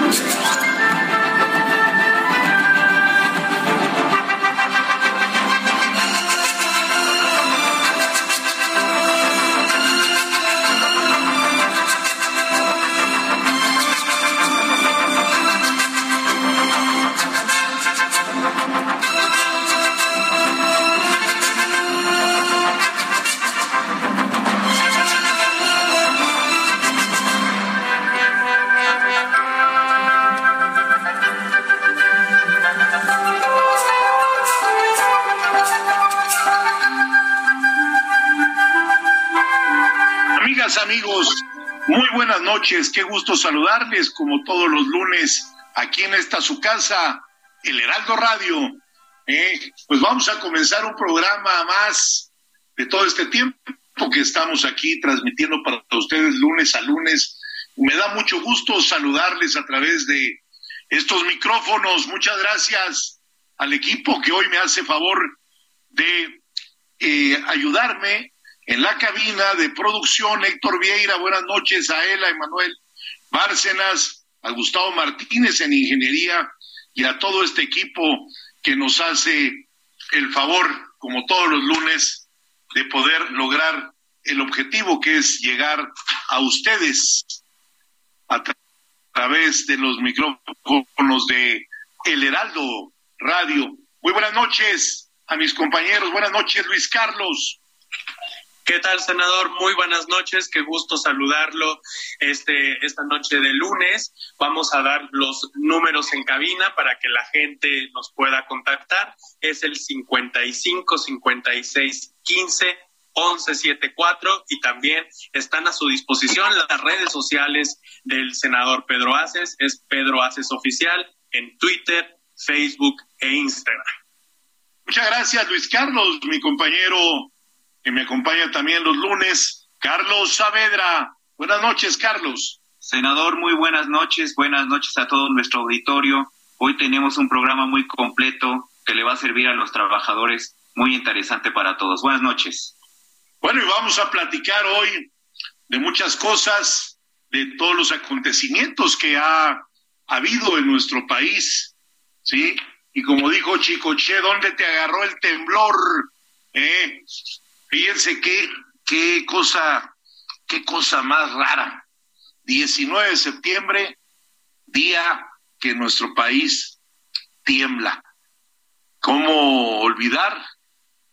Amigas, muy buenas noches. Qué gusto saludarles como todos los lunes aquí en esta su casa, el Heraldo Radio. Eh, pues vamos a comenzar un programa más de todo este tiempo que estamos aquí transmitiendo para ustedes lunes a lunes. Me da mucho gusto saludarles a través de estos micrófonos. Muchas gracias al equipo que hoy me hace favor de eh, ayudarme en la cabina de producción, Héctor Vieira, buenas noches a él, a Emanuel Bárcenas, a Gustavo Martínez en ingeniería y a todo este equipo que nos hace el favor, como todos los lunes, de poder lograr el objetivo que es llegar a ustedes a tra través de los micrófonos de El Heraldo Radio. Muy buenas noches a mis compañeros, buenas noches Luis Carlos. ¿Qué tal, senador? Muy buenas noches, qué gusto saludarlo este, esta noche de lunes. Vamos a dar los números en cabina para que la gente nos pueda contactar. Es el 55 56 15 11 74 y también están a su disposición las redes sociales del senador Pedro Aces. Es Pedro Aces Oficial en Twitter, Facebook e Instagram. Muchas gracias, Luis Carlos, mi compañero que me acompaña también los lunes, Carlos Saavedra. Buenas noches, Carlos. Senador, muy buenas noches. Buenas noches a todo nuestro auditorio. Hoy tenemos un programa muy completo que le va a servir a los trabajadores, muy interesante para todos. Buenas noches. Bueno, y vamos a platicar hoy de muchas cosas, de todos los acontecimientos que ha habido en nuestro país, ¿sí? Y como dijo Chicoche, ¿dónde te agarró el temblor? ¿Eh? Fíjense qué, qué cosa, qué cosa más rara. 19 de septiembre, día que nuestro país tiembla. ¿Cómo olvidar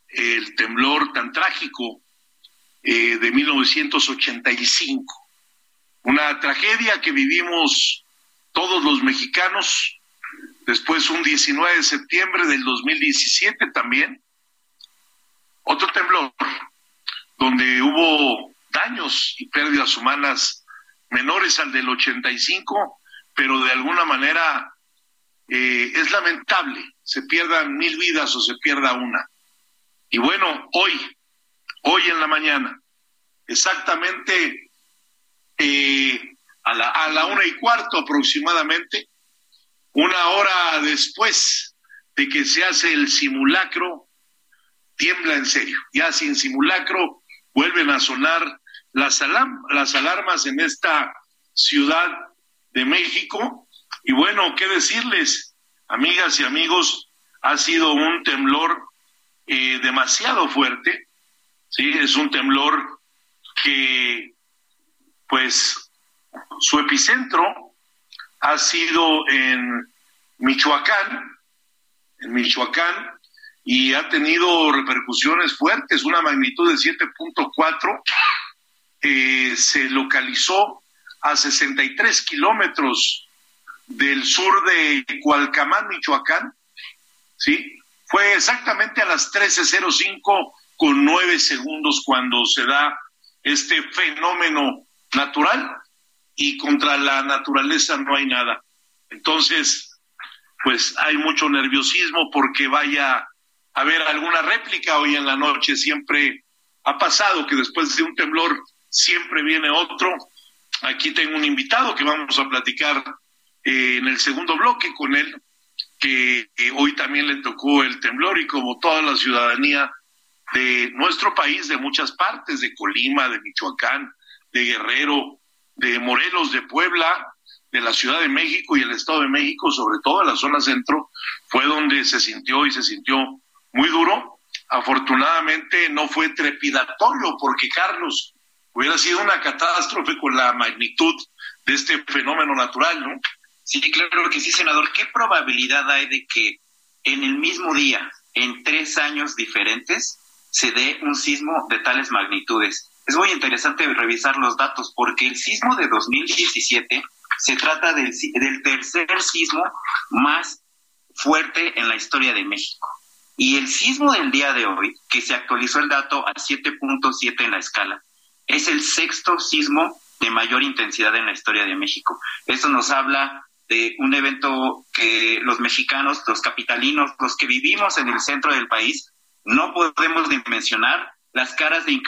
el temblor tan trágico eh, de 1985? Una tragedia que vivimos todos los mexicanos. Después un 19 de septiembre del 2017 también, otro temblor donde hubo daños y pérdidas humanas menores al del 85, pero de alguna manera eh, es lamentable, se pierdan mil vidas o se pierda una. Y bueno, hoy, hoy en la mañana, exactamente eh, a, la, a la una y cuarto aproximadamente, una hora después de que se hace el simulacro tiembla en serio. Ya sin simulacro vuelven a sonar las, alam las alarmas en esta ciudad de México. Y bueno, ¿qué decirles, amigas y amigos? ha sido un temblor eh, demasiado fuerte, ¿sí? Es un temblor que, pues, su epicentro ha sido en Michoacán, en Michoacán, y ha tenido repercusiones fuertes, una magnitud de 7.4, eh, se localizó a 63 kilómetros del sur de Cualcamán, Michoacán, ¿sí? Fue exactamente a las 13.05 con 9 segundos cuando se da este fenómeno natural y contra la naturaleza no hay nada. Entonces, pues hay mucho nerviosismo porque vaya haber alguna réplica hoy en la noche. Siempre ha pasado que después de un temblor siempre viene otro. Aquí tengo un invitado que vamos a platicar eh, en el segundo bloque con él, que hoy también le tocó el temblor y como toda la ciudadanía de nuestro país, de muchas partes, de Colima, de Michoacán, de Guerrero, de Morelos, de Puebla, de la Ciudad de México y el Estado de México, sobre todo la zona centro, fue donde se sintió y se sintió muy duro. Afortunadamente no fue trepidatorio porque Carlos hubiera sido una catástrofe con la magnitud de este fenómeno natural, ¿no? Sí, claro que sí, senador. ¿Qué probabilidad hay de que en el mismo día, en tres años diferentes, se dé un sismo de tales magnitudes? Es muy interesante revisar los datos porque el sismo de 2017 se trata del, del tercer sismo más fuerte en la historia de México. Y el sismo del día de hoy, que se actualizó el dato a 7.7 en la escala, es el sexto sismo de mayor intensidad en la historia de México. Eso nos habla de un evento que los mexicanos, los capitalinos, los que vivimos en el centro del país, no podemos dimensionar las caras de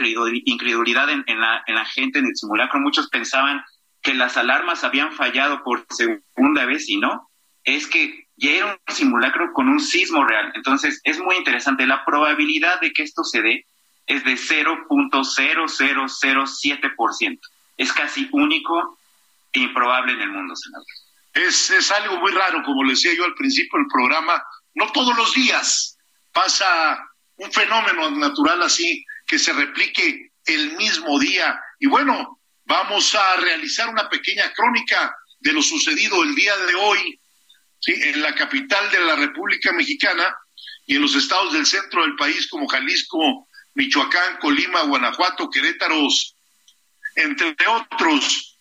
incredulidad en, la, en la gente en el simulacro. Muchos pensaban que las alarmas habían fallado por segunda vez y no. Es que ya era un simulacro con un sismo real. Entonces es muy interesante. La probabilidad de que esto se dé es de 0.0007%. Es casi único e improbable en el mundo, senador. Es, es algo muy raro, como le decía yo al principio del programa. No todos los días pasa un fenómeno natural así que se replique el mismo día. Y bueno, vamos a realizar una pequeña crónica de lo sucedido el día de hoy ¿sí? en la capital de la República Mexicana y en los estados del centro del país como Jalisco, Michoacán, Colima, Guanajuato, Querétaro, entre otros.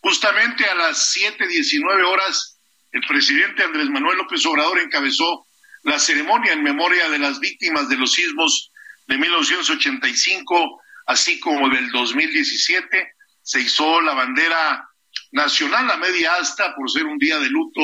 Justamente a las 7.19 horas, el presidente Andrés Manuel López Obrador encabezó la ceremonia en memoria de las víctimas de los sismos de 1985, así como del 2017, se hizo la bandera nacional a media asta por ser un día de luto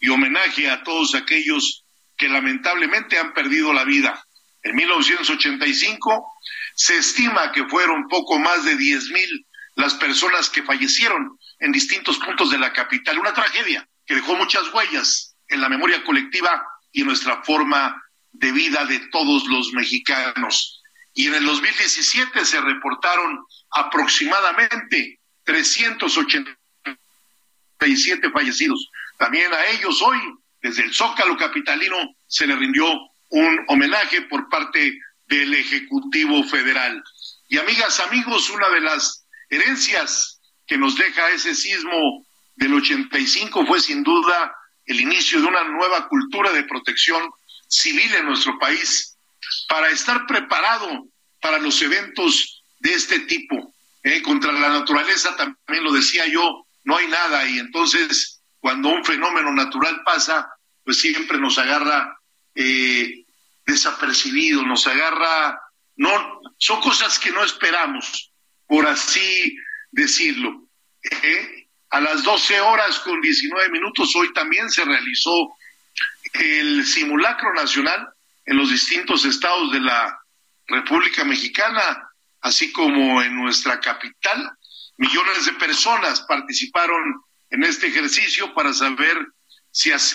y homenaje a todos aquellos que lamentablemente han perdido la vida. En 1985 se estima que fueron poco más de 10 mil las personas que fallecieron en distintos puntos de la capital. Una tragedia que dejó muchas huellas en la memoria colectiva y en nuestra forma de vida de todos los mexicanos. Y en el 2017 se reportaron aproximadamente 387 fallecidos. También a ellos hoy, desde el Zócalo Capitalino, se le rindió un homenaje por parte del Ejecutivo Federal. Y amigas, amigos, una de las herencias que nos deja ese sismo del 85 fue sin duda el inicio de una nueva cultura de protección civil en nuestro país para estar preparado para los eventos de este tipo. ¿eh? contra la naturaleza, también lo decía yo, no hay nada y entonces cuando un fenómeno natural pasa, pues siempre nos agarra eh, desapercibido, nos agarra, no, son cosas que no esperamos, por así decirlo. ¿eh? A las 12 horas con 19 minutos hoy también se realizó el simulacro nacional en los distintos estados de la República Mexicana, así como en nuestra capital. Millones de personas participaron en este ejercicio para saber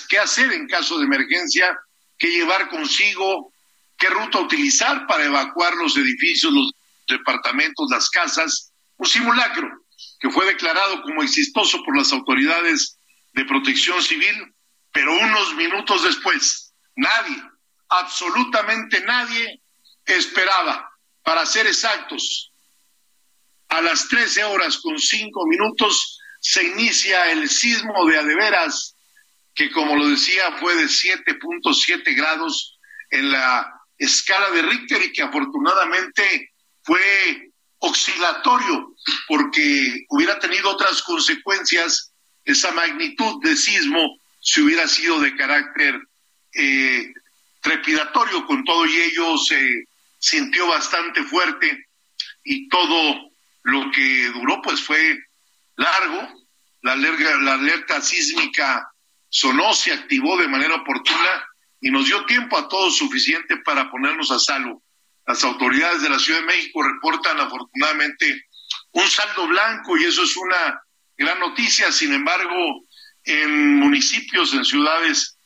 qué hacer en caso de emergencia, qué llevar consigo, qué ruta utilizar para evacuar los edificios, los departamentos, las casas. Un simulacro que fue declarado como exitoso por las autoridades de protección civil, pero unos minutos después nadie, absolutamente nadie esperaba, para ser exactos, a las 13 horas con 5 minutos se inicia el sismo de adeveras, que como lo decía fue de 7.7 grados en la escala de Richter y que afortunadamente fue oscilatorio porque hubiera tenido otras consecuencias esa magnitud de sismo si hubiera sido de carácter eh, trepidatorio. Con todo y ello se sintió bastante fuerte y todo lo que duró pues fue largo, la alerta, la alerta sísmica sonó, se activó de manera oportuna y nos dio tiempo a todos suficiente para ponernos a salvo. Las autoridades de la Ciudad de México reportan afortunadamente un saldo blanco y eso es una gran noticia. Sin embargo, en municipios, en ciudades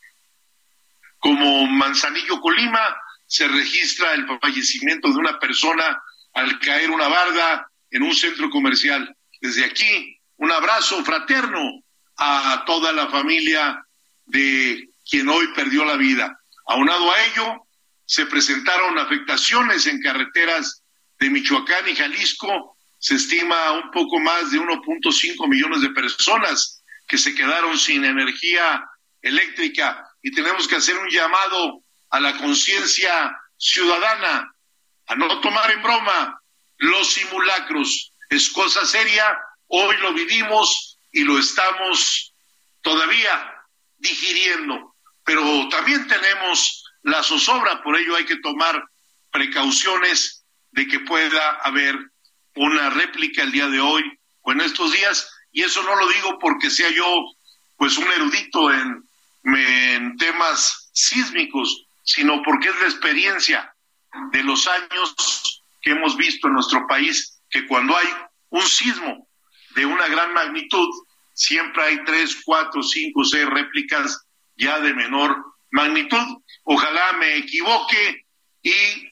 como Manzanillo, Colima, se registra el fallecimiento de una persona al caer una barda en un centro comercial. Desde aquí, un abrazo fraterno a toda la familia de quien hoy perdió la vida. Aunado a ello, se presentaron afectaciones en carreteras de Michoacán y Jalisco. Se estima un poco más de 1.5 millones de personas que se quedaron sin energía eléctrica y tenemos que hacer un llamado a la conciencia ciudadana a no tomar en broma los simulacros. Es cosa seria, hoy lo vivimos y lo estamos todavía digiriendo, pero también tenemos la zozobra, por ello hay que tomar precauciones de que pueda haber una réplica el día de hoy o en estos días, y eso no lo digo porque sea yo pues un erudito en, en temas sísmicos, sino porque es la experiencia de los años que hemos visto en nuestro país, que cuando hay un sismo de una gran magnitud, siempre hay tres, cuatro, cinco, seis réplicas ya de menor magnitud. Ojalá me equivoque y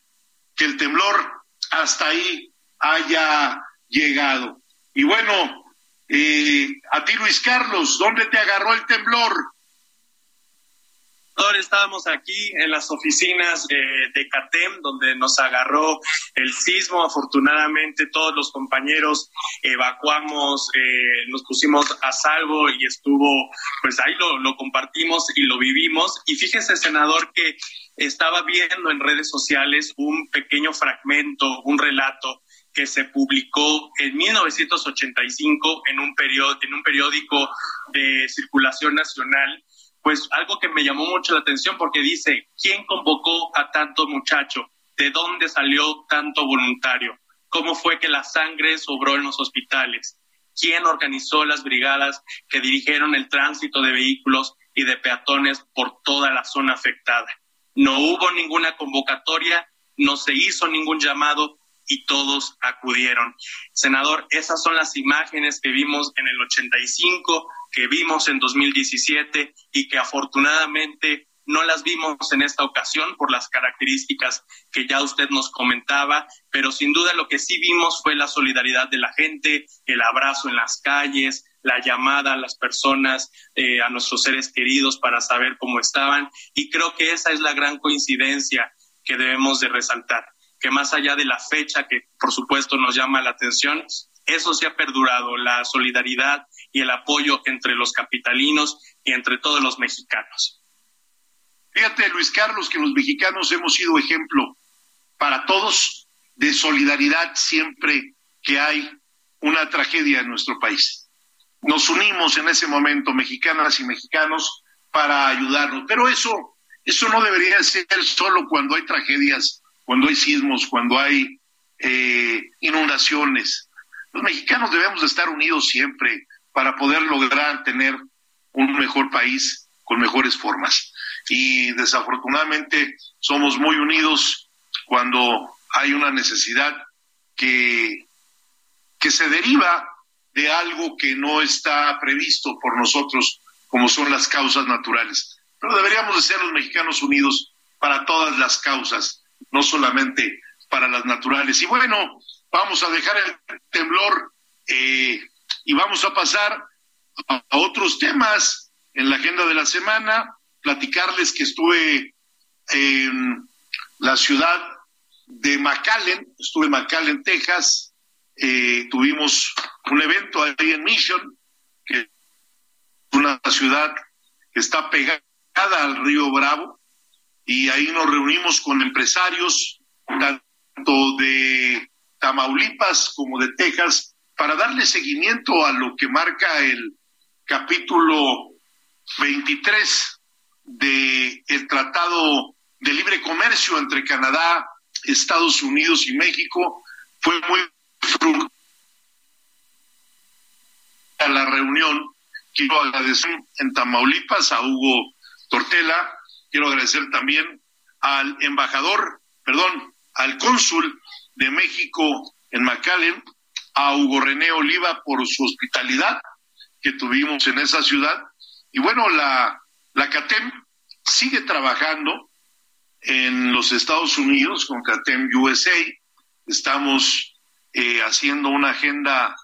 que el temblor hasta ahí haya llegado. Y bueno, eh, a ti Luis Carlos, ¿dónde te agarró el temblor? Estábamos aquí en las oficinas de CATEM, donde nos agarró el sismo. Afortunadamente, todos los compañeros evacuamos, eh, nos pusimos a salvo y estuvo, pues ahí lo, compartimos y lo vivimos. Y fíjese, senador, que estaba viendo en redes sociales un pequeño fragmento, un relato que se publicó en 1985 en un, en un periódico de circulación nacional pues algo que me llamó mucho la atención porque dice, ¿quién convocó a tanto muchacho? ¿De dónde salió tanto voluntario? ¿Cómo fue que la sangre sobró en los hospitales? ¿Quién organizó las brigadas que dirigieron el tránsito de vehículos y de peatones por toda la zona afectada? No hubo ninguna convocatoria, no se hizo ningún llamado y todos acudieron. Senador, esas son las imágenes que vimos en el 85, que vimos en 2017 y que afortunadamente no las vimos en esta ocasión por las características que ya usted nos comentaba, pero sin duda lo que sí vimos fue la solidaridad de la gente, el abrazo en las calles, la llamada a las personas, eh, a nuestros seres queridos para saber cómo estaban. Y creo que esa es la gran coincidencia que debemos de resaltar, que más allá de la fecha que por supuesto nos llama la atención, eso se ha perdurado, la solidaridad y el apoyo entre los capitalinos y entre todos los mexicanos. Fíjate, Luis Carlos, que los mexicanos hemos sido ejemplo para todos de solidaridad siempre que hay una tragedia en nuestro país. Nos unimos en ese momento, mexicanas y mexicanos, para ayudarnos. Pero eso, eso no debería ser solo cuando hay tragedias, cuando hay sismos, cuando hay eh, inundaciones. Los mexicanos debemos de estar unidos siempre para poder lograr tener un mejor país con mejores formas. Y desafortunadamente somos muy unidos cuando hay una necesidad que, que se deriva de algo que no está previsto por nosotros, como son las causas naturales. Pero deberíamos de ser los mexicanos unidos para todas las causas, no solamente para las naturales. Y bueno, vamos a dejar el temblor eh, y vamos a pasar a, otros temas en la agenda de la semana, platicarles que estuve en la ciudad de McAllen, estuve en McAllen, Texas, eh, tuvimos un evento ahí en Mission, que es una ciudad que está pegada al río Bravo, y ahí nos reunimos con empresarios, tanto de Tamaulipas como de Texas, para darle seguimiento a lo que marca el capítulo 23 del el Tratado de Libre Comercio entre Canadá, Estados Unidos y México. Fue muy fructífera la reunión. Quiero agradecer en Tamaulipas a Hugo Tortela, quiero agradecer también al embajador, perdón, al cónsul de México en McAllen, a Hugo René Oliva por su hospitalidad que tuvimos en esa ciudad. Y bueno, la, la CATEM sigue trabajando en los Estados Unidos con CATEM USA. Estamos eh, haciendo una agenda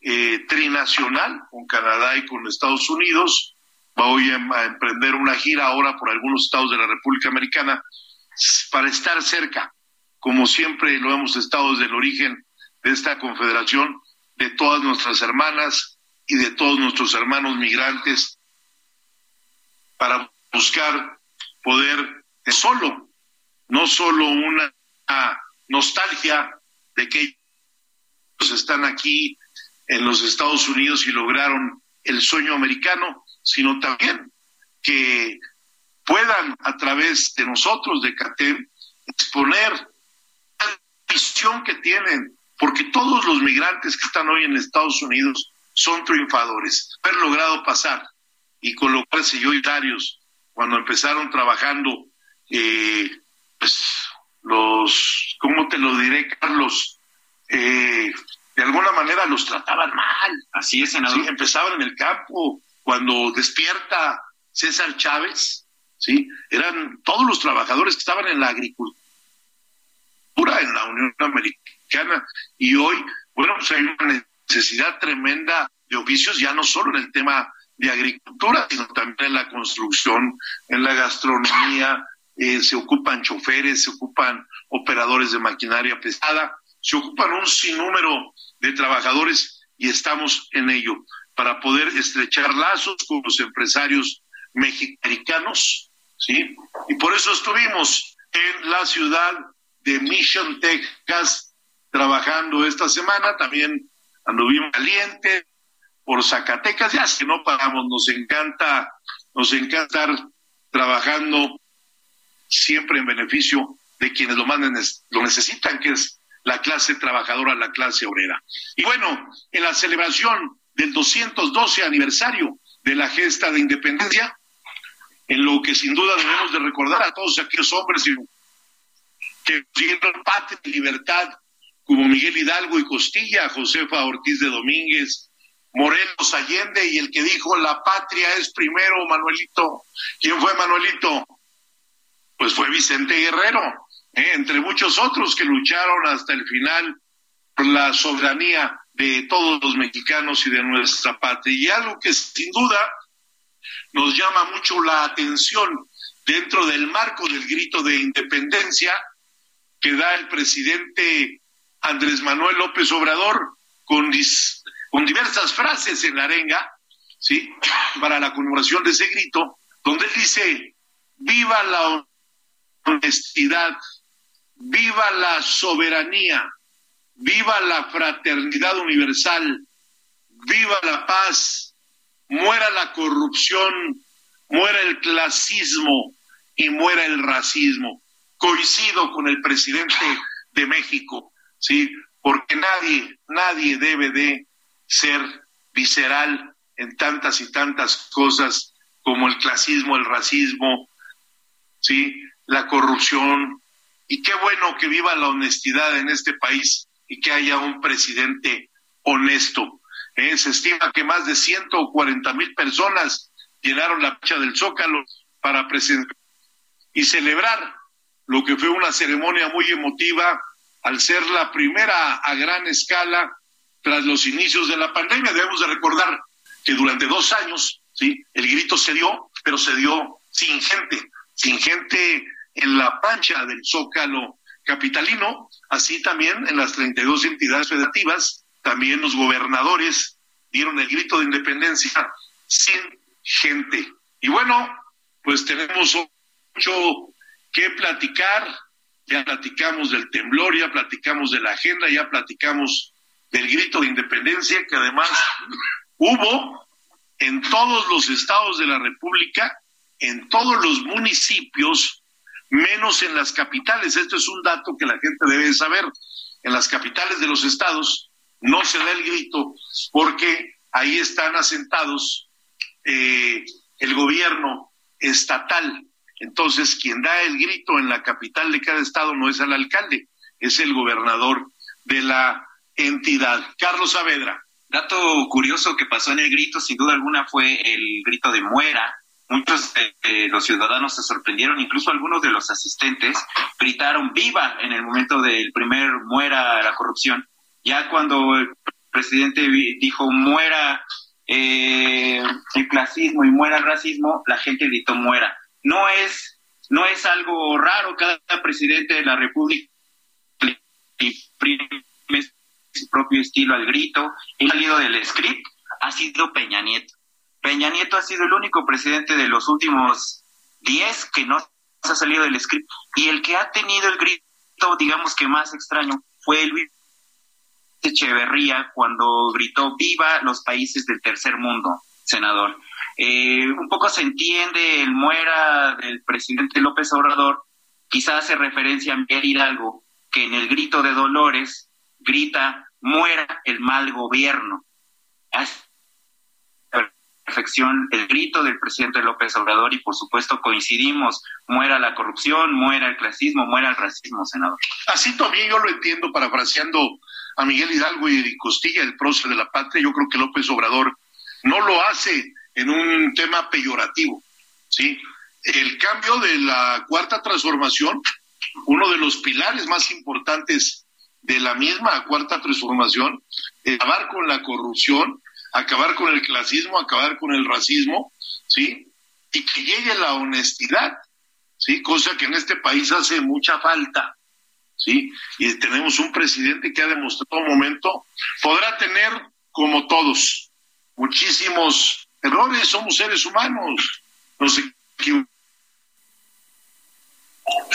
eh, trinacional con Canadá y con Estados Unidos. Voy a emprender una gira ahora por algunos estados de la República Americana para estar cerca, como siempre lo hemos estado desde el origen de esta confederación, de todas nuestras hermanas y de todos nuestros hermanos migrantes, para buscar poder solo, no solo una nostalgia de que ellos están aquí en los Estados Unidos y lograron el sueño americano, sino también que puedan a través de nosotros, de CATEM, exponer la visión que tienen, porque todos los migrantes que están hoy en Estados Unidos son triunfadores, haber logrado pasar y colocarse yo y Darius cuando empezaron trabajando, eh, pues los, ¿cómo te lo diré, Carlos? Eh, de alguna manera los trataban mal. Así es, senador. Sí, empezaban en el campo. Cuando despierta César Chávez, ¿sí? Eran todos los trabajadores que estaban en la agricultura, en la Unión Americana. Y hoy, bueno, pues hay una necesidad tremenda de oficios, ya no solo en el tema de agricultura, sino también en la construcción, en la gastronomía, eh, se ocupan choferes, se ocupan operadores de maquinaria pesada, se ocupan un sinnúmero de trabajadores y estamos en ello para poder estrechar lazos con los empresarios mexicanos, ¿sí? Y por eso estuvimos en la ciudad de Mission, Texas, trabajando esta semana, también anduvimos caliente, por Zacatecas, ya que no pagamos, nos encanta, nos encanta estar trabajando siempre en beneficio de quienes lo manden, lo necesitan, que es la clase trabajadora, la clase obrera. Y bueno, en la celebración del 212 aniversario de la gesta de independencia, en lo que sin duda debemos de recordar a todos aquellos hombres que dieron patria y libertad, como Miguel Hidalgo y Costilla, Josefa Ortiz de Domínguez, Morelos Allende y el que dijo la patria es primero, Manuelito. ¿Quién fue Manuelito? Pues fue Vicente Guerrero, ¿eh? entre muchos otros que lucharon hasta el final por la soberanía de todos los mexicanos y de nuestra patria. Y algo que sin duda nos llama mucho la atención dentro del marco del grito de independencia que da el presidente Andrés Manuel López Obrador con con diversas frases en la arenga, ¿sí? Para la conmemoración de ese grito, donde él dice, viva la honestidad, viva la soberanía, viva la fraternidad universal, viva la paz, muera la corrupción, muera el clasismo y muera el racismo. Coincido con el presidente de México, ¿sí? Porque nadie, nadie debe de ser visceral en tantas y tantas cosas como el clasismo, el racismo, ¿sí? la corrupción. Y qué bueno que viva la honestidad en este país y que haya un presidente honesto. ¿eh? Se estima que más de 140 mil personas llenaron la fecha del Zócalo para presentar y celebrar lo que fue una ceremonia muy emotiva al ser la primera a gran escala tras los inicios de la pandemia. Debemos de recordar que durante dos años, ¿sí? El grito se dio, pero se dio sin gente, sin gente en la pancha del Zócalo capitalino, así también en las 32 entidades federativas, también los gobernadores dieron el grito de independencia sin gente. Y bueno, pues tenemos mucho que platicar, ya platicamos del temblor, ya platicamos de la agenda, ya platicamos del grito de independencia que además hubo en todos los estados de la República, en todos los municipios, menos en las capitales. Esto es un dato que la gente debe saber. En las capitales de los estados no se da el grito porque ahí están asentados eh, el gobierno estatal. Entonces, quien da el grito en la capital de cada estado no es el alcalde, es el gobernador de la entidad. Carlos Saavedra. Dato curioso que pasó en el grito, sin duda alguna, fue el grito de muera. Muchos de los ciudadanos se sorprendieron, incluso algunos de los asistentes gritaron viva en el momento del primer muera la corrupción. Ya cuando el presidente dijo muera eh, el clasismo y muera el racismo, la gente gritó muera. No es, no es algo raro, cada presidente de la República su propio estilo al grito. El salido del script ha sido Peña Nieto. Peña Nieto ha sido el único presidente de los últimos 10 que no ha salido del script. Y el que ha tenido el grito, digamos que más extraño, fue Luis Echeverría cuando gritó viva los países del tercer mundo, senador. Eh, un poco se entiende el muera del presidente López Obrador, quizás hace referencia a Miguel Hidalgo, que en el grito de Dolores grita, muera el mal gobierno. Perfección el grito del presidente López Obrador y por supuesto coincidimos, muera la corrupción, muera el clasismo, muera el racismo, senador. Así también yo lo entiendo, parafraseando a Miguel Hidalgo y Costilla, el prócer de la patria, yo creo que López Obrador no lo hace en un tema peyorativo, ¿sí? El cambio de la cuarta transformación, uno de los pilares más importantes de la misma cuarta transformación, acabar con la corrupción, acabar con el clasismo, acabar con el racismo, ¿sí? Y que llegue la honestidad, ¿sí? Cosa que en este país hace mucha falta, ¿sí? Y tenemos un presidente que ha demostrado un momento, podrá tener, como todos, muchísimos errores, somos seres humanos, nos equivocamos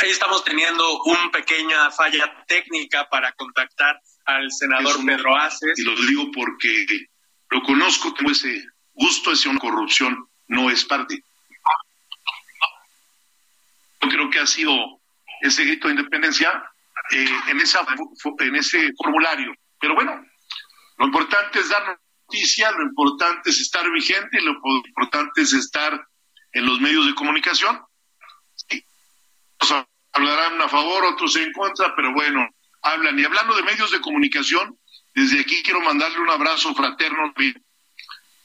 Ahí estamos teniendo una pequeña falla técnica para contactar al senador Pedro Aces. Y lo digo porque lo conozco, como ese gusto hacia una corrupción, no es parte. Yo creo que ha sido ese grito de independencia eh, en, esa, en ese formulario. Pero bueno, lo importante es dar noticia, lo importante es estar vigente, lo importante es estar en los medios de comunicación hablarán a favor, otros en contra, pero bueno, hablan. Y hablando de medios de comunicación, desde aquí quiero mandarle un abrazo fraterno al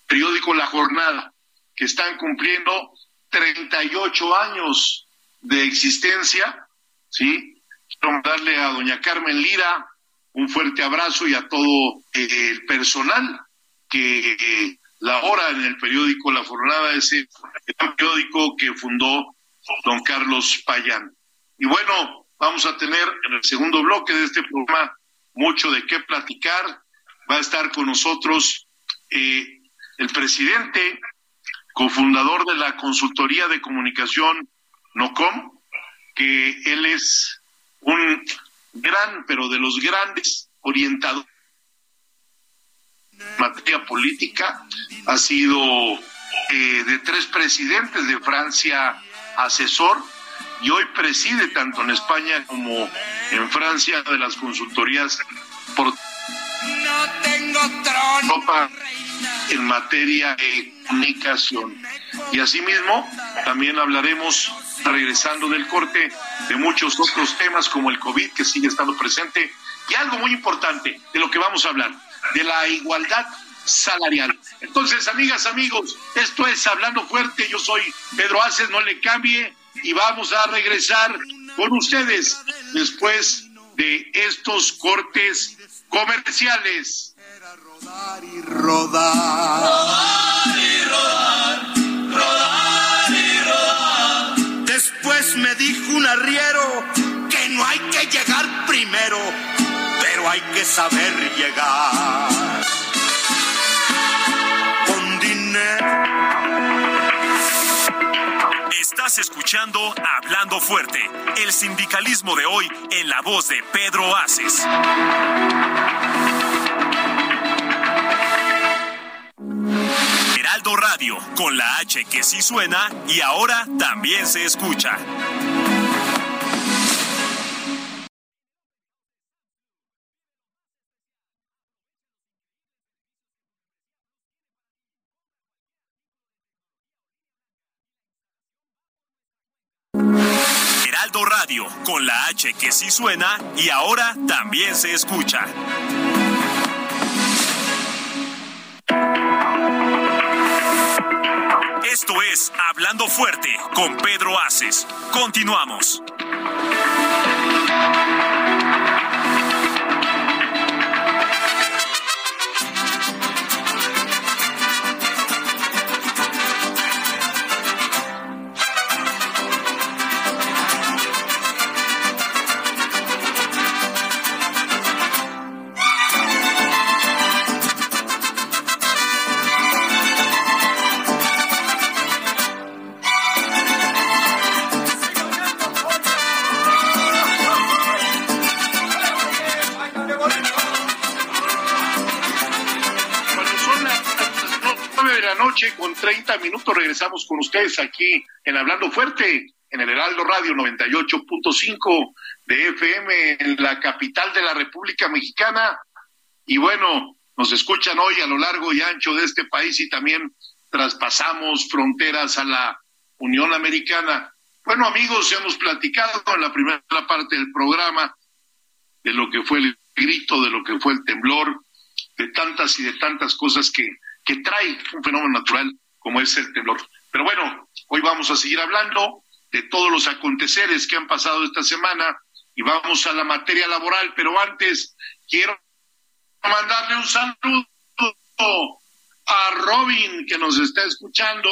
periódico La Jornada, que están cumpliendo 38 años de existencia, ¿sí? Quiero mandarle a doña Carmen Lira un fuerte abrazo y a todo eh, el personal que eh, labora en el periódico La Jornada, ese periódico que fundó don Carlos Payán. Y bueno, vamos a tener en el segundo bloque de este programa mucho de qué platicar. Va a estar con nosotros eh, el presidente, cofundador de la consultoría de comunicación NOCOM, que él es un gran, pero de los grandes orientadores en materia política. Ha sido eh, de tres presidentes de Francia asesor y hoy preside tanto en España como en Francia de las consultorías por no tengo trono, en materia de comunicación. Y asimismo, también hablaremos, regresando del corte, de muchos otros temas como el COVID que sigue estando presente y algo muy importante de lo que vamos a hablar, de la igualdad salarial. Entonces, amigas, amigos, esto es Hablando Fuerte. Yo soy Pedro Aces, no le cambie y vamos a regresar con ustedes después de estos cortes comerciales. Rodar y rodar. Rodar y rodar. Rodar y rodar. Después me dijo un arriero que no hay que llegar primero, pero hay que saber llegar. Con dinero. Estás escuchando Hablando Fuerte, el sindicalismo de hoy en la voz de Pedro Aces. Heraldo Radio, con la H que sí suena y ahora también se escucha. Heraldo Radio, con la H que sí suena y ahora también se escucha. Esto es Hablando Fuerte con Pedro Aces. Continuamos. Minutos regresamos con ustedes aquí en Hablando Fuerte, en el Heraldo Radio 98.5 de FM en la capital de la República Mexicana. Y bueno, nos escuchan hoy a lo largo y ancho de este país y también traspasamos fronteras a la Unión Americana. Bueno, amigos, hemos platicado en la primera parte del programa de lo que fue el grito, de lo que fue el temblor, de tantas y de tantas cosas que que trae un fenómeno natural como es el temblor. Pero bueno, hoy vamos a seguir hablando de todos los aconteceres que han pasado esta semana y vamos a la materia laboral, pero antes quiero mandarle un saludo a Robin que nos está escuchando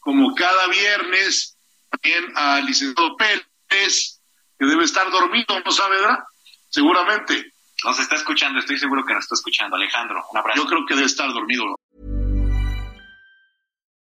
como cada viernes, también a licenciado Pérez que debe estar dormido, ¿no sabe, verdad? Seguramente. Nos está escuchando, estoy seguro que nos está escuchando. Alejandro, un abrazo. Yo creo que debe estar dormido.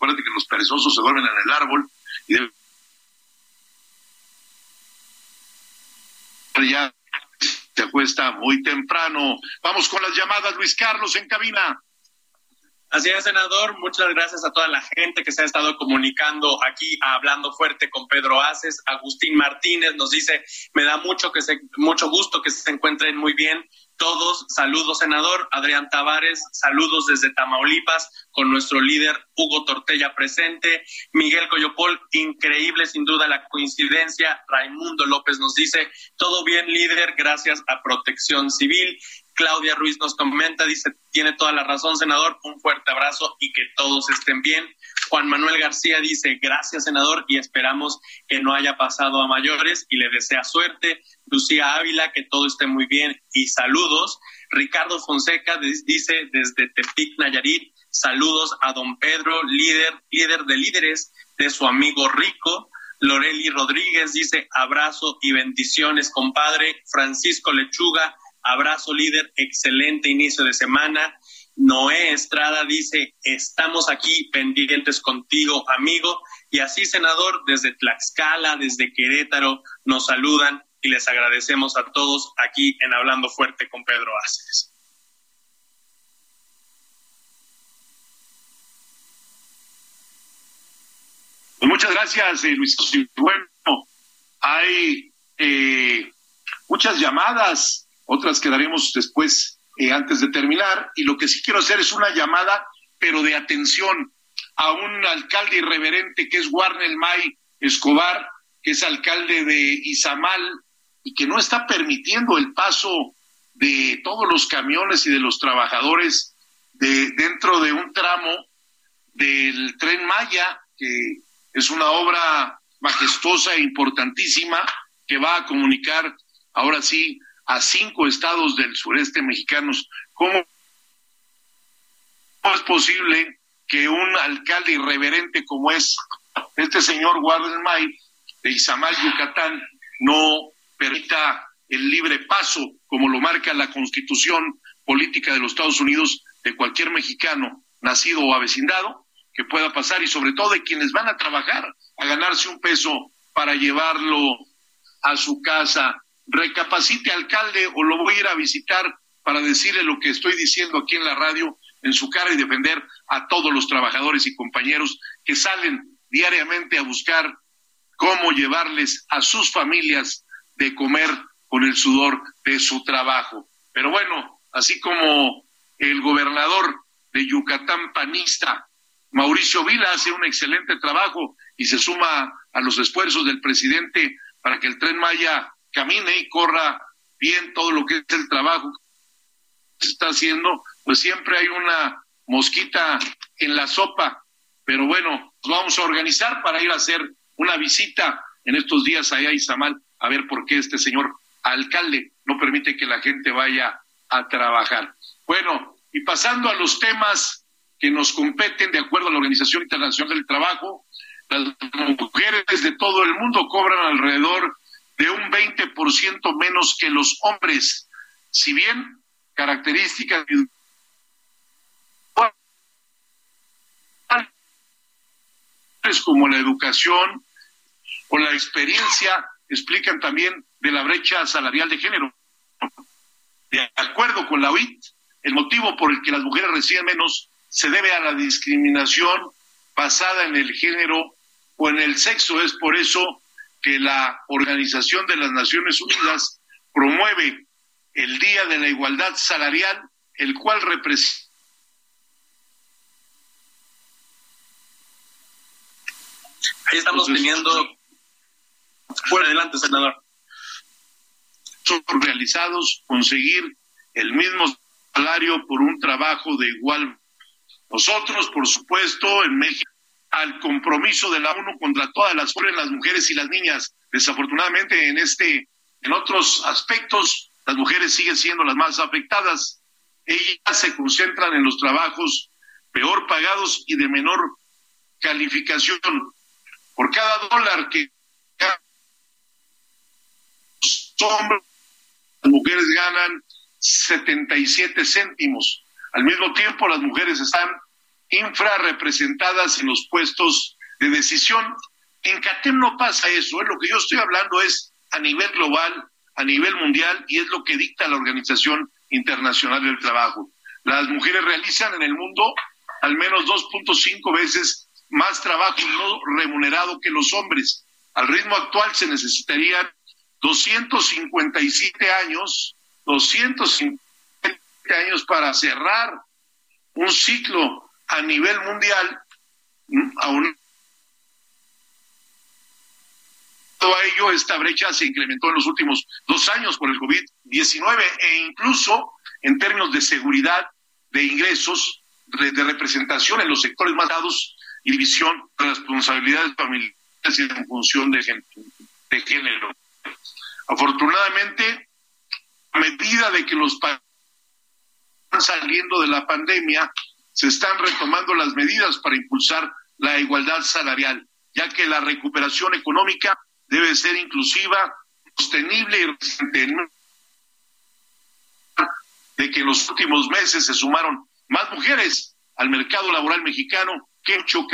Acuérdate que los perezosos se duermen en el árbol y deben... ya se acuesta muy temprano. Vamos con las llamadas, Luis Carlos, en cabina. Así es, senador. Muchas gracias a toda la gente que se ha estado comunicando aquí, hablando fuerte con Pedro Aces. Agustín Martínez nos dice, me da mucho, que se, mucho gusto que se encuentren muy bien todos. Saludos, senador. Adrián Tavares, saludos desde Tamaulipas con nuestro líder Hugo Tortella presente. Miguel Coyopol, increíble sin duda la coincidencia. Raimundo López nos dice, todo bien, líder, gracias a Protección Civil. Claudia Ruiz nos comenta, dice, tiene toda la razón, senador, un fuerte abrazo y que todos estén bien. Juan Manuel García dice, gracias, senador, y esperamos que no haya pasado a mayores y le desea suerte. Lucía Ávila, que todo esté muy bien y saludos. Ricardo Fonseca dice desde Tepic, Nayarit, saludos a don Pedro, líder, líder de líderes de su amigo Rico. Loreli Rodríguez dice abrazo y bendiciones, compadre. Francisco Lechuga, Abrazo líder, excelente inicio de semana. Noé Estrada dice, estamos aquí pendientes contigo, amigo. Y así, senador, desde Tlaxcala, desde Querétaro, nos saludan y les agradecemos a todos aquí en Hablando Fuerte con Pedro Aces. Pues muchas gracias, eh, Luis. Bueno, hay eh, muchas llamadas otras quedaremos después eh, antes de terminar. Y lo que sí quiero hacer es una llamada, pero de atención a un alcalde irreverente que es Warner May Escobar, que es alcalde de Izamal y que no está permitiendo el paso de todos los camiones y de los trabajadores de dentro de un tramo del tren Maya, que es una obra majestuosa e importantísima que va a comunicar ahora sí a cinco estados del sureste mexicanos. ¿Cómo es posible que un alcalde irreverente como es este señor May de Izamal, Yucatán, no permita el libre paso, como lo marca la constitución política de los Estados Unidos, de cualquier mexicano nacido o avecindado, que pueda pasar y sobre todo de quienes van a trabajar a ganarse un peso para llevarlo a su casa. Recapacite, alcalde, o lo voy a ir a visitar para decirle lo que estoy diciendo aquí en la radio en su cara y defender a todos los trabajadores y compañeros que salen diariamente a buscar cómo llevarles a sus familias de comer con el sudor de su trabajo. Pero bueno, así como el gobernador de Yucatán panista, Mauricio Vila, hace un excelente trabajo y se suma a los esfuerzos del presidente para que el tren Maya camine y corra bien todo lo que es el trabajo que se está haciendo, pues siempre hay una mosquita en la sopa. Pero bueno, nos vamos a organizar para ir a hacer una visita en estos días allá a Izamal a ver por qué este señor alcalde no permite que la gente vaya a trabajar. Bueno, y pasando a los temas que nos competen de acuerdo a la Organización Internacional del Trabajo, las mujeres de todo el mundo cobran alrededor de un 20% menos que los hombres. Si bien características como la educación o la experiencia explican también de la brecha salarial de género. De acuerdo con la OIT, el motivo por el que las mujeres reciben menos se debe a la discriminación basada en el género o en el sexo. Es por eso que la Organización de las Naciones Unidas promueve el Día de la Igualdad Salarial, el cual representa Ahí estamos teniendo. Bueno, adelante, senador. Son realizados, conseguir el mismo salario por un trabajo de igual. Nosotros, por supuesto, en México, al compromiso de la ONU contra todas las las mujeres y las niñas. Desafortunadamente, en este, en otros aspectos, las mujeres siguen siendo las más afectadas. Ellas se concentran en los trabajos peor pagados y de menor calificación. Por cada dólar que hombres, las mujeres ganan 77 céntimos. Al mismo tiempo, las mujeres están infrarrepresentadas en los puestos de decisión. En CATEM no pasa eso, ¿eh? lo que yo estoy hablando es a nivel global, a nivel mundial, y es lo que dicta la Organización Internacional del Trabajo. Las mujeres realizan en el mundo al menos 2.5 veces más trabajo no remunerado que los hombres. Al ritmo actual se necesitarían 257 años, 250 años para cerrar un ciclo a nivel mundial, aún todo ello, esta brecha se incrementó en los últimos dos años por el COVID-19 e incluso en términos de seguridad de ingresos, de representación en los sectores más dados y división de responsabilidades familiares en función de, de género. Afortunadamente, a medida de que los países están saliendo de la pandemia, se están retomando las medidas para impulsar la igualdad salarial, ya que la recuperación económica debe ser inclusiva, sostenible y resistente. De que en los últimos meses se sumaron más mujeres al mercado laboral mexicano que hecho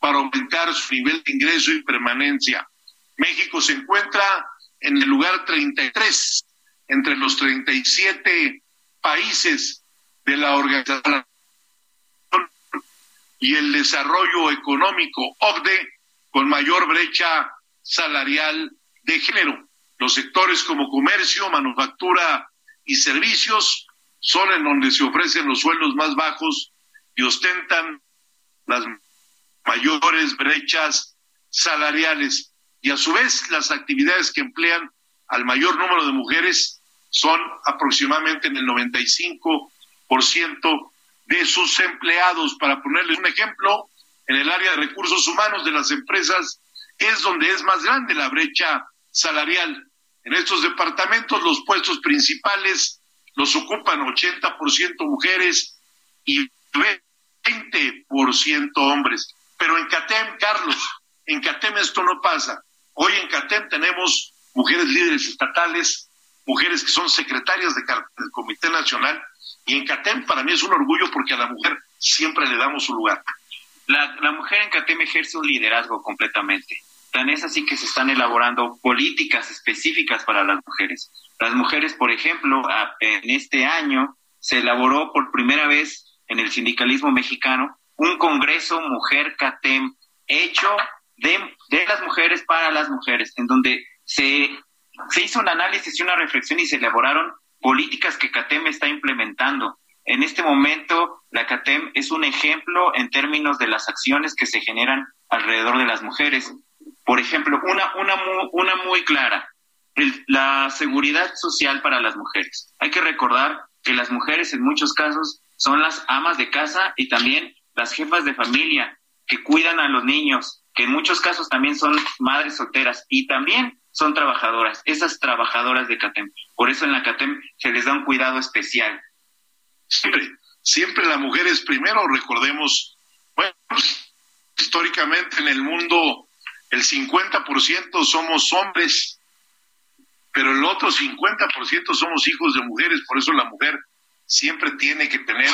para aumentar su nivel de ingreso y permanencia. México se encuentra en el lugar 33 entre los 37 países de la Organización y el Desarrollo Económico, OCDE, con mayor brecha salarial de género. Los sectores como comercio, manufactura y servicios son en donde se ofrecen los sueldos más bajos y ostentan las mayores brechas salariales y a su vez las actividades que emplean al mayor número de mujeres son aproximadamente en el 95% de sus empleados. Para ponerles un ejemplo, en el área de recursos humanos de las empresas es donde es más grande la brecha salarial. En estos departamentos los puestos principales los ocupan 80% mujeres y 20% hombres. Pero en CATEM, Carlos, en CATEM esto no pasa. Hoy en CATEM tenemos mujeres líderes estatales, mujeres que son secretarias de, del Comité Nacional, y en CATEM para mí es un orgullo porque a la mujer siempre le damos su lugar. La, la mujer en CATEM ejerce un liderazgo completamente. Tan es así que se están elaborando políticas específicas para las mujeres. Las mujeres, por ejemplo, en este año se elaboró por primera vez en el sindicalismo mexicano un Congreso Mujer CATEM hecho de, de las mujeres para las mujeres, en donde se, se hizo un análisis y una reflexión y se elaboraron políticas que CATEM está implementando. En este momento, la CATEM es un ejemplo en términos de las acciones que se generan alrededor de las mujeres. Por ejemplo, una, una, una muy clara, la seguridad social para las mujeres. Hay que recordar que las mujeres en muchos casos son las amas de casa y también las jefas de familia que cuidan a los niños, que en muchos casos también son madres solteras y también son trabajadoras, esas trabajadoras de CATEM. Por eso en la CATEM se les da un cuidado especial. Siempre, siempre la mujer es primero, recordemos, bueno, históricamente en el mundo el 50% somos hombres, pero el otro 50% somos hijos de mujeres, por eso la mujer siempre tiene que tener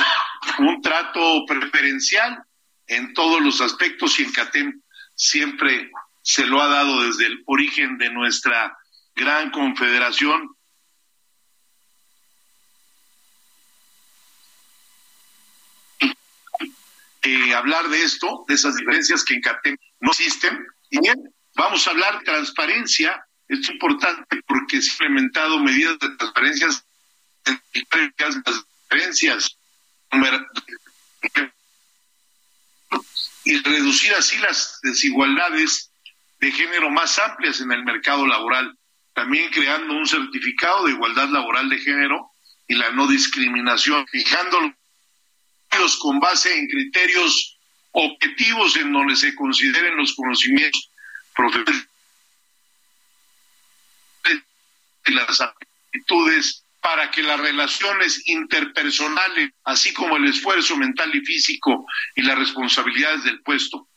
un trato preferencial en todos los aspectos y en CATEM siempre se lo ha dado desde el origen de nuestra gran confederación. Eh, hablar de esto, de esas diferencias que en CATEM no existen, y bien, vamos a hablar de transparencia. Es importante porque se han implementado medidas de transparencia las diferencias y reducir así las desigualdades de género más amplias en el mercado laboral, también creando un certificado de igualdad laboral de género y la no discriminación, fijando los con base en criterios objetivos en donde se consideren los conocimientos profesionales y las actitudes para que las relaciones interpersonales, así como el esfuerzo mental y físico y las responsabilidades del puesto.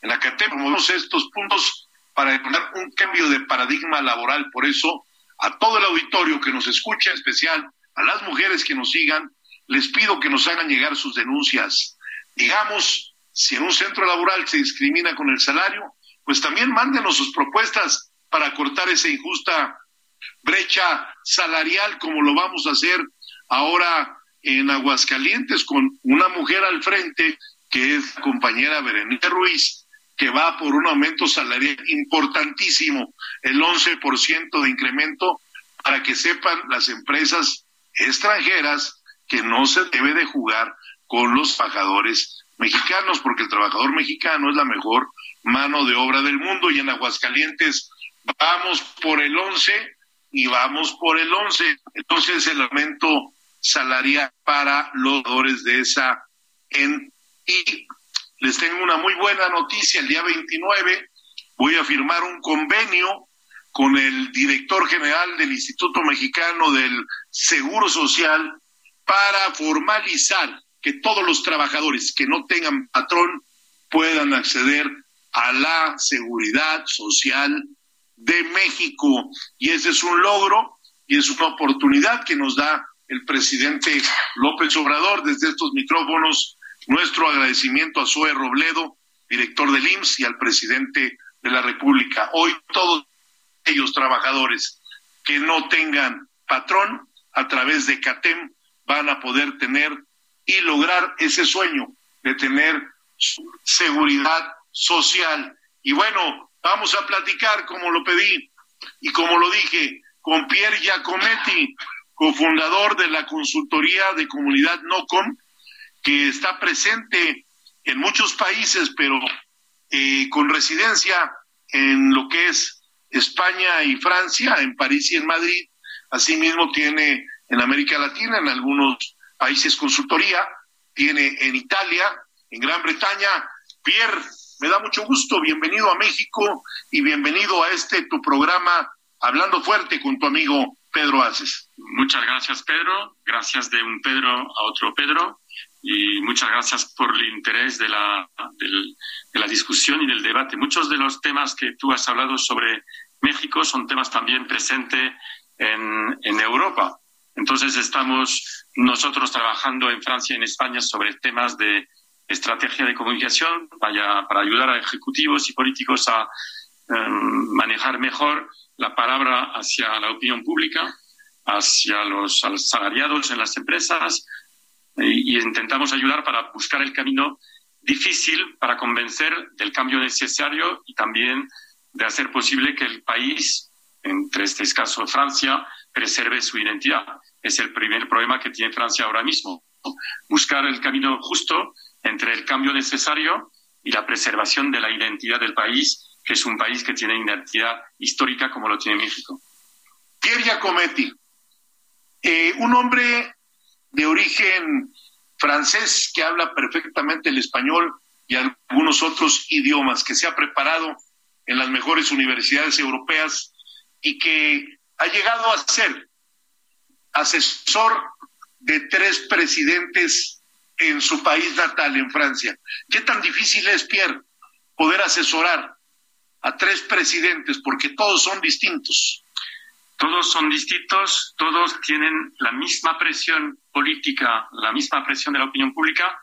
En la que promovemos estos puntos para poner un cambio de paradigma laboral. Por eso, a todo el auditorio que nos escucha, en especial a las mujeres que nos sigan, les pido que nos hagan llegar sus denuncias. Digamos si en un centro laboral se discrimina con el salario, pues también mándenos sus propuestas para cortar esa injusta brecha salarial como lo vamos a hacer ahora en Aguascalientes con una mujer al frente que es compañera Berenice Ruiz, que va por un aumento salarial importantísimo, el 11% de incremento, para que sepan las empresas extranjeras que no se debe de jugar con los pagadores mexicanos, porque el trabajador mexicano es la mejor mano de obra del mundo y en Aguascalientes vamos por el 11 y vamos por el 11. Entonces el aumento salarial para los trabajadores de esa en y les tengo una muy buena noticia, el día 29 voy a firmar un convenio con el director general del Instituto Mexicano del Seguro Social para formalizar que todos los trabajadores que no tengan patrón puedan acceder a la seguridad social de México. Y ese es un logro y es una oportunidad que nos da el presidente López Obrador desde estos micrófonos. Nuestro agradecimiento a Zoe Robledo, director del IMSS, y al presidente de la República. Hoy todos ellos trabajadores que no tengan patrón a través de CATEM van a poder tener y lograr ese sueño de tener seguridad social. Y bueno, vamos a platicar como lo pedí y como lo dije con Pierre Giacometti, cofundador de la consultoría de comunidad NOCOM, que está presente en muchos países, pero eh, con residencia en lo que es España y Francia, en París y en Madrid. Asimismo tiene en América Latina, en algunos países consultoría, tiene en Italia, en Gran Bretaña. Pierre, me da mucho gusto, bienvenido a México y bienvenido a este tu programa Hablando Fuerte con tu amigo Pedro Aces. Muchas gracias, Pedro. Gracias de un Pedro a otro Pedro. Y muchas gracias por el interés de la, de la discusión y del debate. Muchos de los temas que tú has hablado sobre México son temas también presentes en, en Europa. Entonces estamos nosotros trabajando en Francia y en España sobre temas de estrategia de comunicación para, para ayudar a ejecutivos y políticos a em, manejar mejor la palabra hacia la opinión pública, hacia los salariados en las empresas y, intentamos ayudar para buscar el camino difícil para convencer del cambio necesario y también de hacer posible que el país, entre este caso Francia, preserve su identidad. Es el primer problema que tiene Francia ahora mismo. Buscar el camino justo entre el cambio necesario y la preservación de la identidad del país, que es un país que tiene identidad histórica como lo tiene México. Pierre Giacometti, eh, un hombre de origen francés que habla perfectamente el español y algunos otros idiomas, que se ha preparado en las mejores universidades europeas y que ha llegado a ser asesor de tres presidentes en su país natal, en Francia. ¿Qué tan difícil es, Pierre, poder asesorar a tres presidentes? Porque todos son distintos. Todos son distintos, todos tienen la misma presión política, la misma presión de la opinión pública.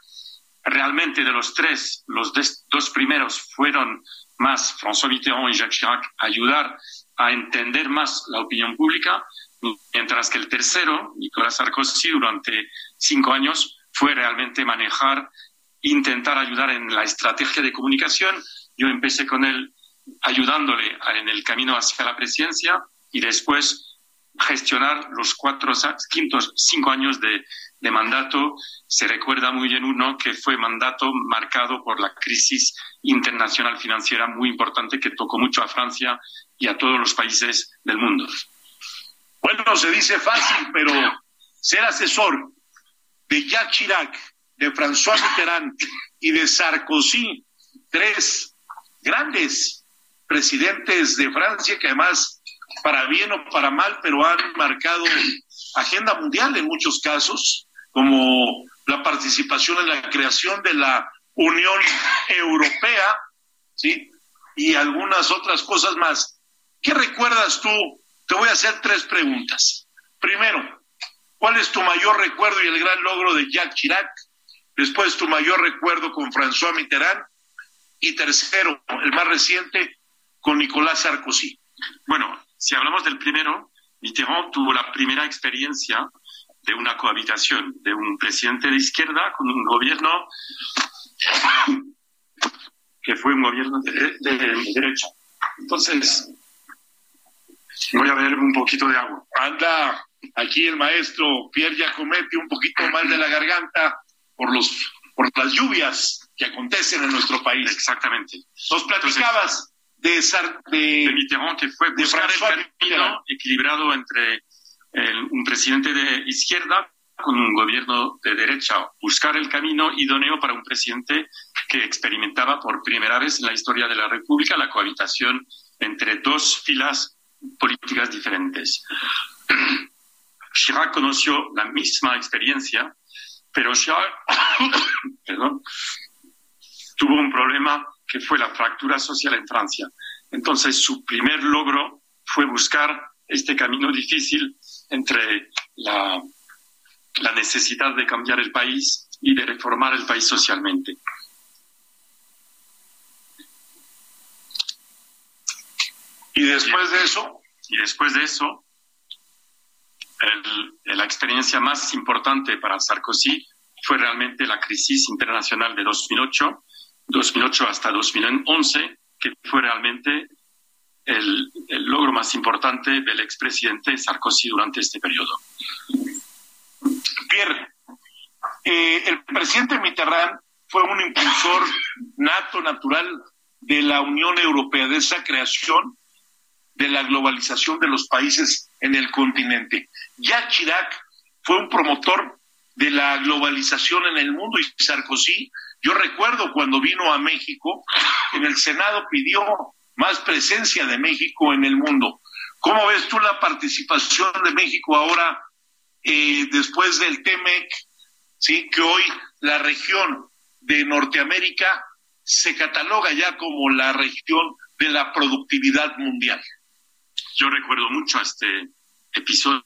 Realmente de los tres, los dos primeros fueron más François Mitterrand y Jacques Chirac ayudar a entender más la opinión pública, mientras que el tercero, Nicolas Sarkozy, durante cinco años fue realmente manejar, intentar ayudar en la estrategia de comunicación. Yo empecé con él ayudándole en el camino hacia la presidencia y después gestionar los cuatro, quintos, cinco años de, de mandato. Se recuerda muy bien uno que fue mandato marcado por la crisis internacional financiera muy importante que tocó mucho a Francia y a todos los países del mundo. Bueno, se dice fácil, pero ser asesor de Jacques Chirac, de François Mitterrand y de Sarkozy, tres grandes presidentes de Francia que además, para bien o para mal, pero han marcado agenda mundial en muchos casos, como la participación en la creación de la Unión Europea, ¿sí? Y algunas otras cosas más. ¿Qué recuerdas tú? Te voy a hacer tres preguntas. Primero, ¿cuál es tu mayor recuerdo y el gran logro de Jacques Chirac? Después, tu mayor recuerdo con François Mitterrand. Y tercero, el más reciente, con Nicolás Sarkozy. Bueno, si hablamos del primero, Mitterrand tuvo la primera experiencia de una cohabitación de un presidente de izquierda con un gobierno que fue un gobierno de, derecha. Entonces, voy a ver un poquito de agua. Anda aquí el maestro Pierre Giacometti un poquito mal de la garganta por los por las lluvias que acontecen en nuestro país. Exactamente. Nos platicabas de, de, Mitterrand que fue buscar el camino equilibrado entre un presidente de izquierda con un gobierno de derecha, buscar el camino idóneo para un presidente que experimentaba por primera vez en la historia de la República la cohabitación entre dos filas políticas diferentes. Chirac conoció la misma experiencia, pero Chirac tuvo un problema que fue la fractura social en Francia. Entonces, su primer logro fue buscar este camino difícil entre la, necesidad de cambiar el país y de reformar el país socialmente. Y después de eso, y después de eso, el, la experiencia más importante para Sarkozy fue realmente la crisis internacional de 2008, 2008 hasta 2011, que fue realmente el, logro más importante del expresidente Sarkozy durante este periodo. Pierre, eh, el presidente Mitterrand fue un impulsor nato, natural de la Unión Europea, de esa creación de la globalización de los países en el continente. Jacques Chirac fue un promotor de la globalización en el mundo y Sarkozy, yo recuerdo cuando vino a México, en el Senado pidió más presencia de México en el mundo. ¿Cómo ves tú la participación de México ahora eh, después del TEMEC? Sí, que hoy la región de Norteamérica se cataloga ya como la región de la productividad mundial. Yo recuerdo mucho este episodio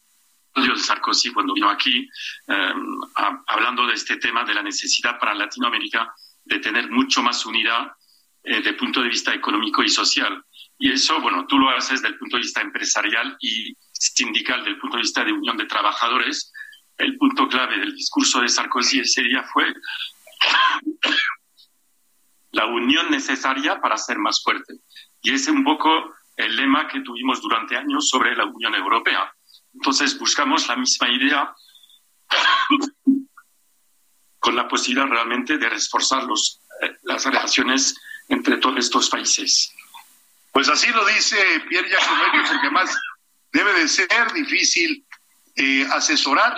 de Sarkozy cuando vino aquí em, hablando de este tema de la necesidad para Latinoamérica de tener mucho más unidad eh, desde el punto de vista económico y social. Y eso, bueno, tú lo haces desde el punto de vista empresarial y sindical, desde el punto de vista de unión de trabajadores. El punto clave del discurso de Sarkozy ese día fue la unión necesaria para ser más fuerte. Y ese es un poco el lema que tuvimos durante años sobre la Unión Europea. Entonces buscamos la misma idea con la posibilidad realmente de reforzar los, eh, las relaciones entre todos estos países. Pues así lo dice Pierre Jacobelli, porque más debe de ser difícil eh, asesorar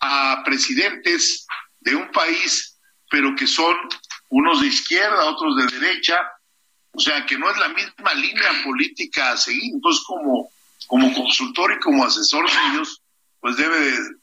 a presidentes de un país, pero que son unos de izquierda, otros de derecha, o sea, que no es la misma línea política a seguir. Entonces, como como consultor y como asesor de ellos, pues debe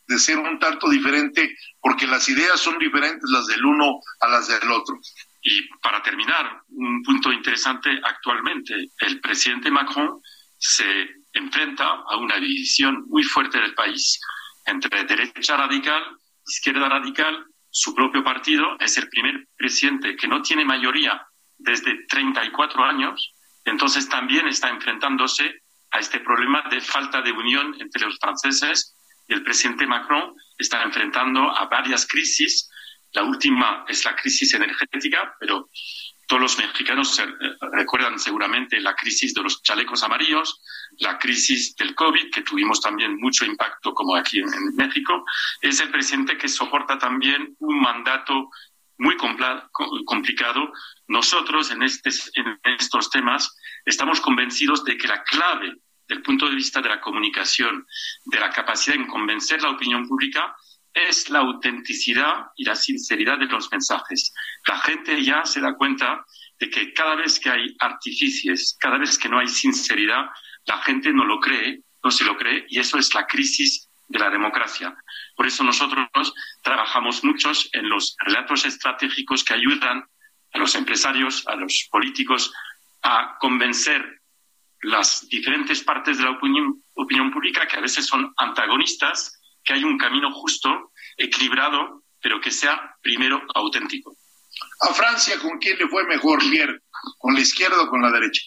de, ser un tanto diferente porque las ideas son diferentes las del uno a las del otro. Y para terminar, un punto interesante actualmente, el presidente Macron se enfrenta a una división muy fuerte del país entre derecha radical, izquierda radical, su propio partido es el primer presidente que no tiene mayoría desde 34 años, entonces también está enfrentándose a este problema de falta de unión entre los franceses y el presidente Macron está enfrentando a varias crisis. La última es la crisis energética, pero todos los mexicanos recuerdan seguramente la crisis de los chalecos amarillos, la crisis del COVID, que tuvimos también mucho impacto como aquí en, México. Es el presidente que soporta también un mandato muy complicado. Nosotros en, este, en estos temas estamos convencidos de que la clave del punto de vista de la comunicación, de la capacidad en convencer la opinión pública, es la autenticidad y la sinceridad de los mensajes. La gente ya se da cuenta de que cada vez que hay artificios, cada vez que no hay sinceridad, la gente no lo cree, no se lo cree, y eso es la crisis de la democracia. Por eso nosotros trabajamos muchos en los relatos estratégicos que ayudan a los empresarios, a los políticos, a convencer las diferentes partes de la opinión, opinión pública que a veces son antagonistas, que hay un camino justo, equilibrado, pero que sea primero auténtico. ¿A Francia con quién le fue mejor, Pierre? ¿Con la izquierda o con la derecha?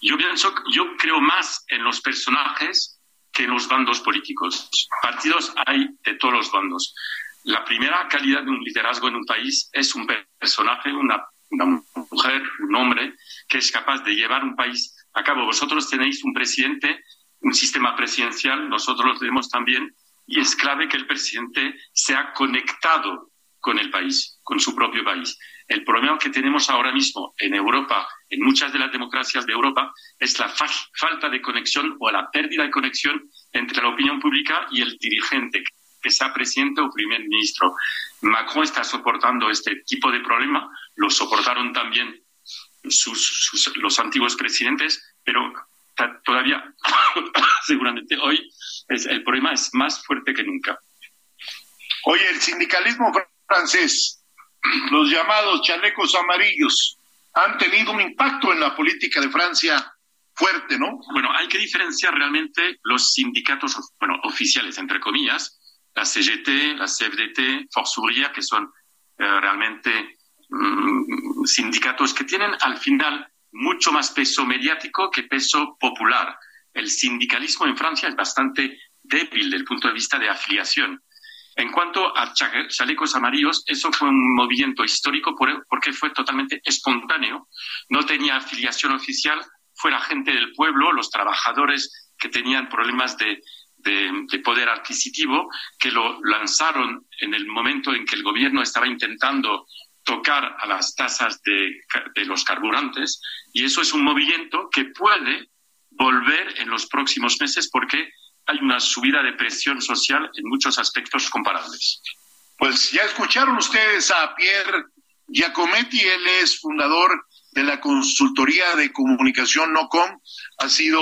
Yo pienso, yo creo más en los personajes que en los bandos políticos. Partidos hay de todos los bandos. La primera calidad de un liderazgo en un país es un personaje, una, una mujer, un hombre, que es capaz de llevar un país a cabo. Vosotros tenéis un presidente, un sistema presidencial, nosotros lo tenemos también, y es clave que el presidente sea conectado con el país, con su propio país. El problema que tenemos ahora mismo en Europa, en muchas de las democracias de Europa, es la falta de conexión o la pérdida de conexión entre la opinión pública y el dirigente, que sea presidente o primer ministro. Macron está soportando este tipo de problema, lo soportaron también sus, los antiguos presidentes, pero todavía, seguramente hoy, es, el problema es más fuerte que nunca. Oye, el sindicalismo francés, los llamados chalecos amarillos, han tenido un impacto en la política de Francia fuerte, ¿no? Bueno, hay que diferenciar realmente los sindicatos, bueno, oficiales, entre comillas, la CGT, la CFDT, Force Ouvrière, que son eh, realmente Mm, sindicatos que tienen al final mucho más peso mediático que peso popular. El sindicalismo en Francia es bastante débil desde el punto de vista de afiliación. En cuanto a chalecos amarillos, eso fue un movimiento histórico porque fue totalmente espontáneo, no tenía afiliación oficial, fue la gente del pueblo, los trabajadores que tenían problemas de, poder adquisitivo, que lo lanzaron en el momento en que el gobierno estaba intentando tocar a las tasas de, los carburantes y eso es un movimiento que puede volver en los próximos meses porque hay una subida de presión social en muchos aspectos comparables. Pues ya escucharon ustedes a Pierre Giacometti, él es fundador de la consultoría de comunicación NOCOM, ha sido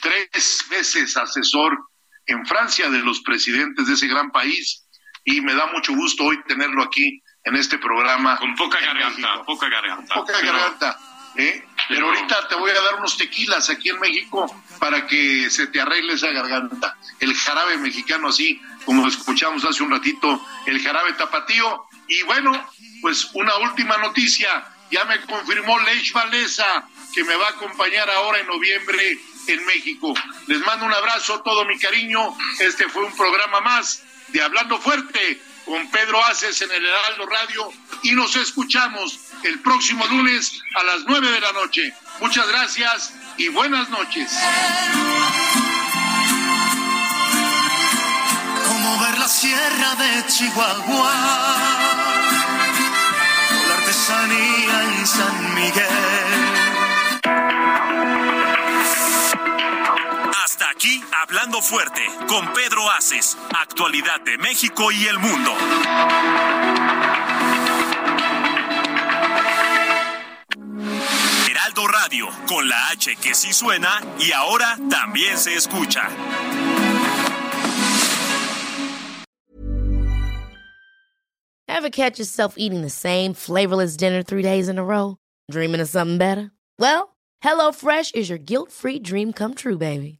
tres veces asesor en Francia de los presidentes de ese gran país y me da mucho gusto hoy tenerlo aquí en este programa. Con poca garganta, poca garganta. Poca garganta. ¿eh? Pero ahorita te voy a dar unos tequilas aquí en México para que se te arregle esa garganta. El jarabe mexicano así, como escuchamos hace un ratito, el jarabe tapatío. Y bueno, pues una última noticia, ya me confirmó Leix Valesa que me va a acompañar ahora en noviembre en México. Les mando un abrazo, todo mi cariño. Este fue un programa más de Hablando Fuerte con Pedro Aces en el Heraldo Radio y nos escuchamos el próximo lunes a las nueve de la noche. Muchas gracias y buenas noches. Como ver la sierra de Chihuahua, la artesanía en San Miguel. Aquí, Hablando Fuerte, con Pedro Aces, actualidad de México y el mundo. Heraldo Radio, con la H que sí suena y ahora también se escucha. Ever catch yourself eating the same flavorless dinner three days in a row? Dreaming of something better? Well, HelloFresh is your guilt-free dream come true, baby.